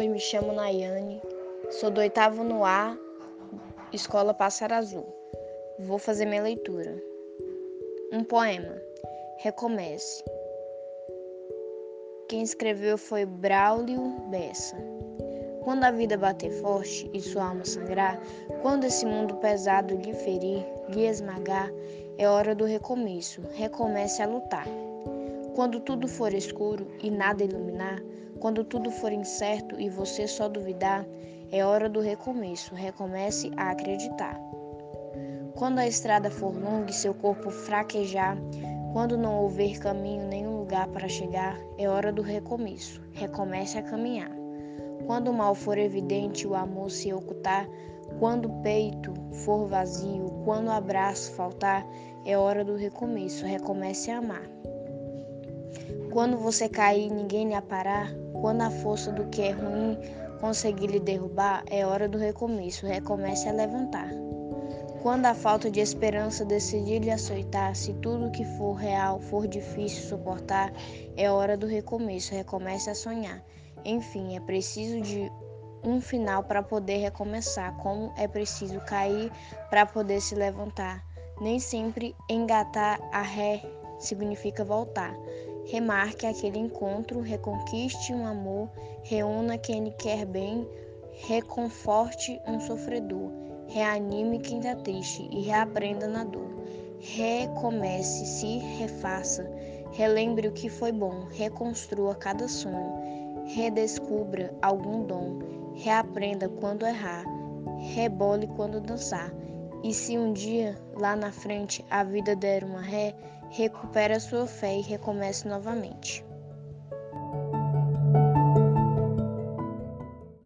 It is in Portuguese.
me chamo Nayane, sou do oitavo no A, Escola Pássaro Azul. Vou fazer minha leitura. Um poema. Recomece. Quem escreveu foi Braulio Bessa. Quando a vida bater forte e sua alma sangrar, quando esse mundo pesado lhe ferir, lhe esmagar, é hora do recomeço. Recomece a lutar. Quando tudo for escuro e nada iluminar, quando tudo for incerto e você só duvidar, é hora do recomeço. Recomece a acreditar. Quando a estrada for longa e seu corpo fraquejar, quando não houver caminho nenhum lugar para chegar, é hora do recomeço. Recomece a caminhar. Quando o mal for evidente, o amor se ocultar, quando o peito for vazio, quando o abraço faltar, é hora do recomeço. Recomece a amar. Quando você cair ninguém lhe aparar, quando a força do que é ruim conseguir lhe derrubar, é hora do recomeço. Recomece a levantar. Quando a falta de esperança decidir lhe açoitar, se tudo que for real for difícil suportar, é hora do recomeço. Recomece a sonhar. Enfim, é preciso de um final para poder recomeçar, como é preciso cair para poder se levantar. Nem sempre engatar a ré significa voltar. Remarque aquele encontro, reconquiste um amor, reúna quem lhe quer bem, reconforte um sofredor, reanime quem está triste e reaprenda na dor. Recomece, se refaça, relembre o que foi bom, reconstrua cada sonho, redescubra algum dom, reaprenda quando errar, rebole quando dançar. E se um dia, lá na frente, a vida der uma ré, recupere a sua fé e recomece novamente.